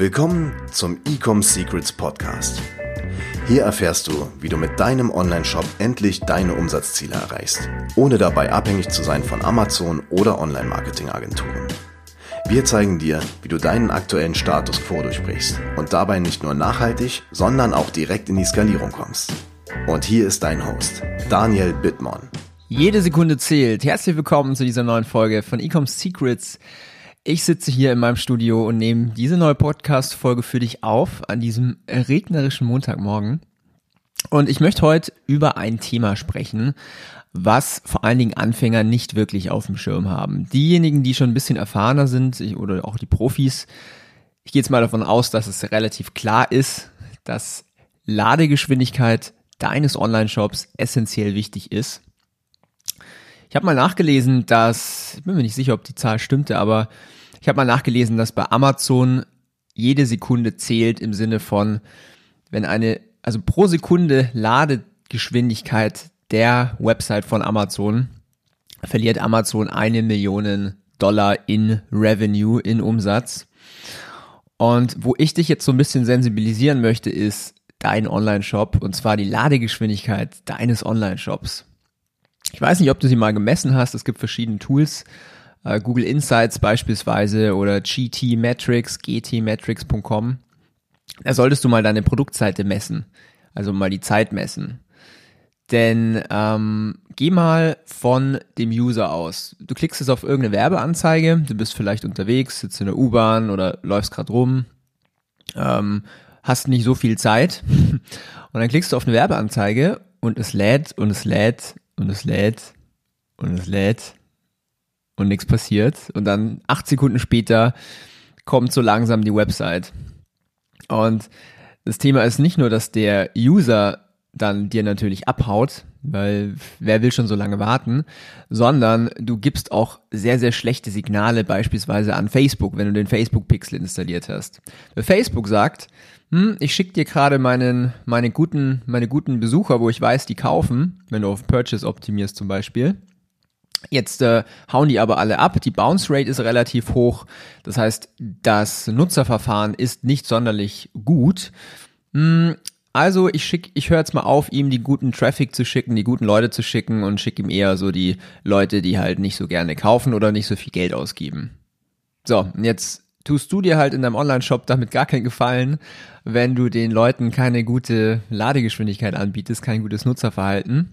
Willkommen zum Ecom Secrets Podcast. Hier erfährst du, wie du mit deinem Online-Shop endlich deine Umsatzziele erreichst, ohne dabei abhängig zu sein von Amazon oder Online-Marketing-Agenturen. Wir zeigen dir, wie du deinen aktuellen Status quo durchbrichst und dabei nicht nur nachhaltig, sondern auch direkt in die Skalierung kommst. Und hier ist dein Host, Daniel Bittmann. Jede Sekunde zählt. Herzlich willkommen zu dieser neuen Folge von Ecom Secrets. Ich sitze hier in meinem Studio und nehme diese neue Podcast-Folge für dich auf an diesem regnerischen Montagmorgen. Und ich möchte heute über ein Thema sprechen, was vor allen Dingen Anfänger nicht wirklich auf dem Schirm haben. Diejenigen, die schon ein bisschen erfahrener sind oder auch die Profis, ich gehe jetzt mal davon aus, dass es relativ klar ist, dass Ladegeschwindigkeit deines Online-Shops essentiell wichtig ist. Ich habe mal nachgelesen, dass, ich bin mir nicht sicher, ob die Zahl stimmte, aber ich habe mal nachgelesen, dass bei Amazon jede Sekunde zählt im Sinne von, wenn eine, also pro Sekunde Ladegeschwindigkeit der Website von Amazon verliert Amazon eine Million Dollar in Revenue, in Umsatz. Und wo ich dich jetzt so ein bisschen sensibilisieren möchte, ist dein Online-Shop und zwar die Ladegeschwindigkeit deines Online-Shops. Ich weiß nicht, ob du sie mal gemessen hast. Es gibt verschiedene Tools. Uh, Google Insights beispielsweise oder GT Metrics, gtmetrics.com. Da solltest du mal deine Produktseite messen. Also mal die Zeit messen. Denn ähm, geh mal von dem User aus. Du klickst jetzt auf irgendeine Werbeanzeige, du bist vielleicht unterwegs, sitzt in der U-Bahn oder läufst gerade rum, ähm, hast nicht so viel Zeit und dann klickst du auf eine Werbeanzeige und es lädt und es lädt und es lädt und es lädt und nichts passiert. Und dann acht Sekunden später kommt so langsam die Website. Und das Thema ist nicht nur, dass der User dann dir natürlich abhaut, weil wer will schon so lange warten, sondern du gibst auch sehr, sehr schlechte Signale beispielsweise an Facebook, wenn du den Facebook-Pixel installiert hast. Facebook sagt, hm, ich schicke dir gerade meinen, meine guten, meine guten Besucher, wo ich weiß, die kaufen, wenn du auf Purchase optimierst zum Beispiel. Jetzt äh, hauen die aber alle ab. Die Bounce Rate ist relativ hoch. Das heißt, das Nutzerverfahren ist nicht sonderlich gut. Hm, also ich schick, ich höre jetzt mal auf, ihm die guten Traffic zu schicken, die guten Leute zu schicken und schicke ihm eher so die Leute, die halt nicht so gerne kaufen oder nicht so viel Geld ausgeben. So, und jetzt tust du dir halt in deinem Online-Shop damit gar keinen Gefallen, wenn du den Leuten keine gute Ladegeschwindigkeit anbietest, kein gutes Nutzerverhalten,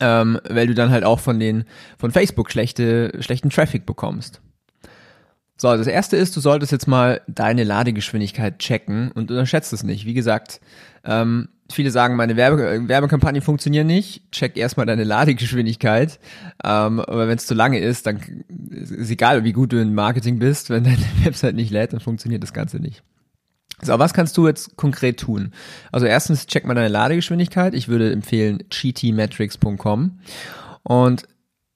ähm, weil du dann halt auch von den von Facebook schlechte schlechten Traffic bekommst. So, das erste ist, du solltest jetzt mal deine Ladegeschwindigkeit checken und unterschätzt es nicht. Wie gesagt, ähm, viele sagen, meine Werbe Werbekampagnen funktionieren nicht. Check erstmal deine Ladegeschwindigkeit. Ähm, aber wenn es zu lange ist, dann ist egal, wie gut du in Marketing bist, wenn deine Website nicht lädt, dann funktioniert das Ganze nicht. So, was kannst du jetzt konkret tun? Also erstens, check mal deine Ladegeschwindigkeit. Ich würde empfehlen gtmetrics.com. Und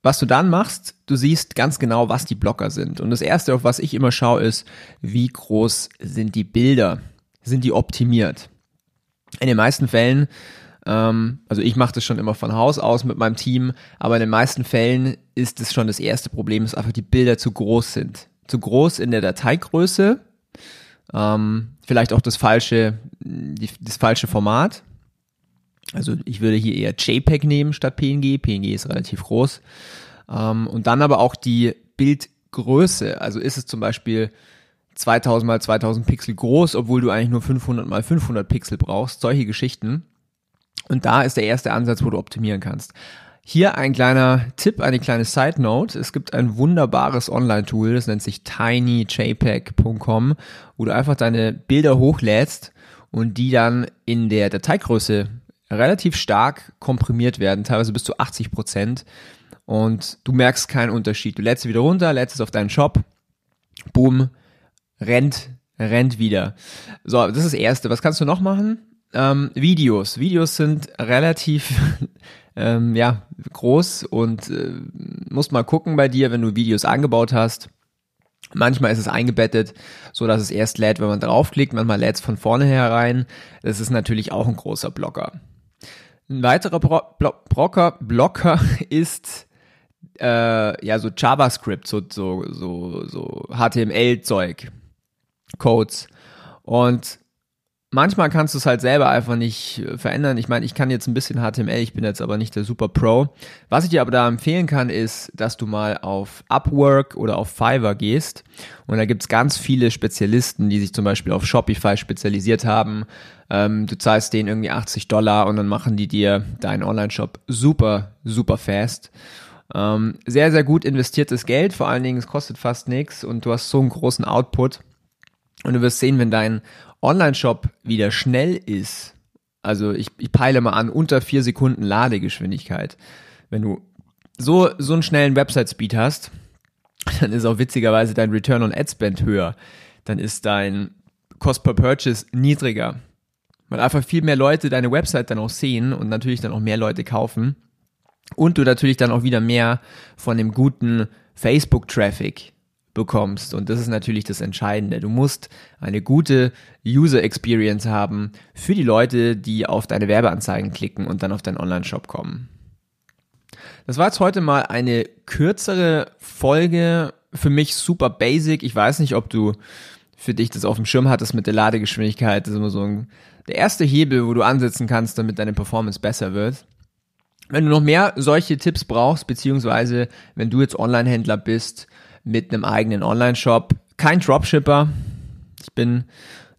was du dann machst, du siehst ganz genau, was die Blocker sind. Und das erste, auf was ich immer schaue, ist, wie groß sind die Bilder? Sind die optimiert? In den meisten Fällen, ähm, also ich mache das schon immer von Haus aus mit meinem Team, aber in den meisten Fällen ist es schon das erste Problem, dass einfach die Bilder zu groß sind. Zu groß in der Dateigröße, ähm, vielleicht auch das falsche, die, das falsche Format. Also ich würde hier eher JPEG nehmen statt PNG. PNG ist relativ groß. Ähm, und dann aber auch die Bildgröße. Also ist es zum Beispiel 2000 mal 2000 Pixel groß, obwohl du eigentlich nur 500 mal 500 Pixel brauchst. Solche Geschichten. Und da ist der erste Ansatz, wo du optimieren kannst. Hier ein kleiner Tipp, eine kleine Side Note. Es gibt ein wunderbares Online-Tool, das nennt sich tinyjpeg.com, wo du einfach deine Bilder hochlädst und die dann in der Dateigröße relativ stark komprimiert werden, teilweise bis zu 80 Prozent. Und du merkst keinen Unterschied. Du lädst sie wieder runter, lädst es auf deinen Shop, boom, rennt, rennt wieder. So, das ist das Erste. Was kannst du noch machen? Ähm, Videos. Videos sind relativ ähm, ja, groß und äh, musst mal gucken bei dir, wenn du Videos angebaut hast. Manchmal ist es eingebettet, so dass es erst lädt, wenn man draufklickt. Manchmal lädt es von vorne herein. Das ist natürlich auch ein großer Blocker. Ein weiterer Bro Blo Blocker, Blocker ist äh, ja so JavaScript, so so so, so HTML-Zeug, Codes. Und manchmal kannst du es halt selber einfach nicht äh, verändern. Ich meine, ich kann jetzt ein bisschen HTML, ich bin jetzt aber nicht der Super Pro. Was ich dir aber da empfehlen kann, ist, dass du mal auf Upwork oder auf Fiverr gehst. Und da gibt's ganz viele Spezialisten, die sich zum Beispiel auf Shopify spezialisiert haben. Ähm, du zahlst denen irgendwie 80 Dollar und dann machen die dir deinen Online-Shop super, super fast. Ähm, sehr, sehr gut investiertes Geld, vor allen Dingen, es kostet fast nichts und du hast so einen großen Output. Und du wirst sehen, wenn dein Online-Shop wieder schnell ist, also ich, ich peile mal an, unter vier Sekunden Ladegeschwindigkeit. Wenn du so, so einen schnellen Website-Speed hast, dann ist auch witzigerweise dein Return on Ad Spend höher. Dann ist dein Cost per Purchase niedriger. Weil einfach viel mehr Leute deine Website dann auch sehen und natürlich dann auch mehr Leute kaufen. Und du natürlich dann auch wieder mehr von dem guten Facebook-Traffic bekommst. Und das ist natürlich das Entscheidende. Du musst eine gute User Experience haben für die Leute, die auf deine Werbeanzeigen klicken und dann auf deinen Online-Shop kommen. Das war jetzt heute mal eine kürzere Folge. Für mich super basic. Ich weiß nicht, ob du für dich das auf dem Schirm hattest mit der Ladegeschwindigkeit. Das ist immer so ein, der erste Hebel, wo du ansetzen kannst, damit deine Performance besser wird. Wenn du noch mehr solche Tipps brauchst, beziehungsweise wenn du jetzt Online-Händler bist, mit einem eigenen Online-Shop. Kein Dropshipper. Ich bin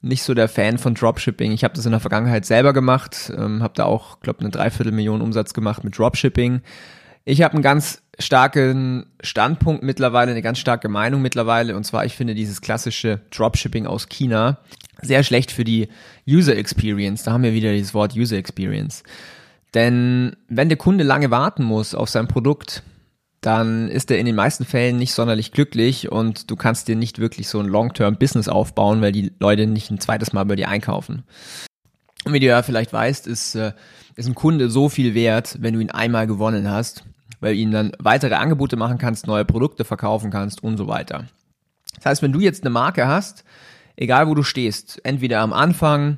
nicht so der Fan von Dropshipping. Ich habe das in der Vergangenheit selber gemacht, ähm, habe da auch, glaube eine Dreiviertelmillion Umsatz gemacht mit Dropshipping. Ich habe einen ganz starken Standpunkt mittlerweile, eine ganz starke Meinung mittlerweile, und zwar ich finde dieses klassische Dropshipping aus China sehr schlecht für die User Experience. Da haben wir wieder dieses Wort User Experience. Denn wenn der Kunde lange warten muss auf sein Produkt, dann ist er in den meisten Fällen nicht sonderlich glücklich und du kannst dir nicht wirklich so ein Long-Term-Business aufbauen, weil die Leute nicht ein zweites Mal bei dir einkaufen. Und wie du ja vielleicht weißt, ist, äh, ist ein Kunde so viel wert, wenn du ihn einmal gewonnen hast, weil du ihm dann weitere Angebote machen kannst, neue Produkte verkaufen kannst und so weiter. Das heißt, wenn du jetzt eine Marke hast, egal wo du stehst, entweder am Anfang,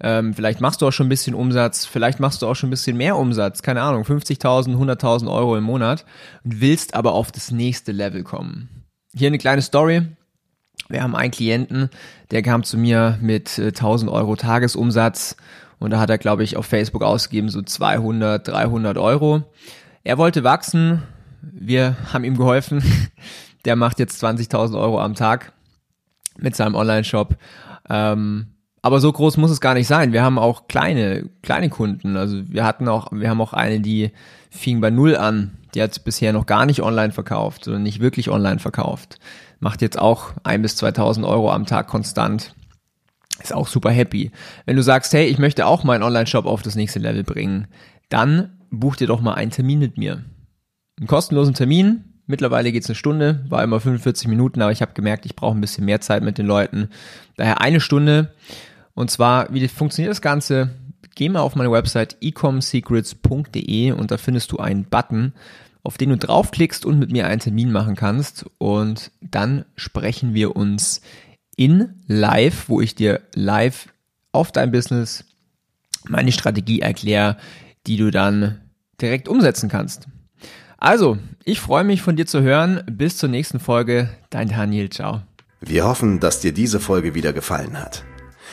ähm, vielleicht machst du auch schon ein bisschen Umsatz, vielleicht machst du auch schon ein bisschen mehr Umsatz, keine Ahnung, 50.000, 100.000 Euro im Monat und willst aber auf das nächste Level kommen. Hier eine kleine Story. Wir haben einen Klienten, der kam zu mir mit äh, 1000 Euro Tagesumsatz und da hat er, glaube ich, auf Facebook ausgegeben so 200, 300 Euro. Er wollte wachsen, wir haben ihm geholfen. Der macht jetzt 20.000 Euro am Tag mit seinem Online-Shop. Ähm, aber so groß muss es gar nicht sein. Wir haben auch kleine, kleine Kunden. Also wir hatten auch, wir haben auch eine, die fing bei Null an. Die hat bisher noch gar nicht online verkauft oder nicht wirklich online verkauft. Macht jetzt auch ein bis 2000 Euro am Tag konstant. Ist auch super happy. Wenn du sagst, hey, ich möchte auch meinen Online-Shop auf das nächste Level bringen, dann buch dir doch mal einen Termin mit mir. Einen kostenlosen Termin, Mittlerweile geht's eine Stunde, war immer 45 Minuten, aber ich habe gemerkt, ich brauche ein bisschen mehr Zeit mit den Leuten. Daher eine Stunde. Und zwar, wie funktioniert das Ganze? Geh mal auf meine Website ecomsecrets.de und da findest du einen Button, auf den du draufklickst und mit mir einen Termin machen kannst. Und dann sprechen wir uns in live, wo ich dir live auf dein Business meine Strategie erkläre, die du dann direkt umsetzen kannst. Also, ich freue mich von dir zu hören. Bis zur nächsten Folge. Dein Daniel. Ciao. Wir hoffen, dass dir diese Folge wieder gefallen hat.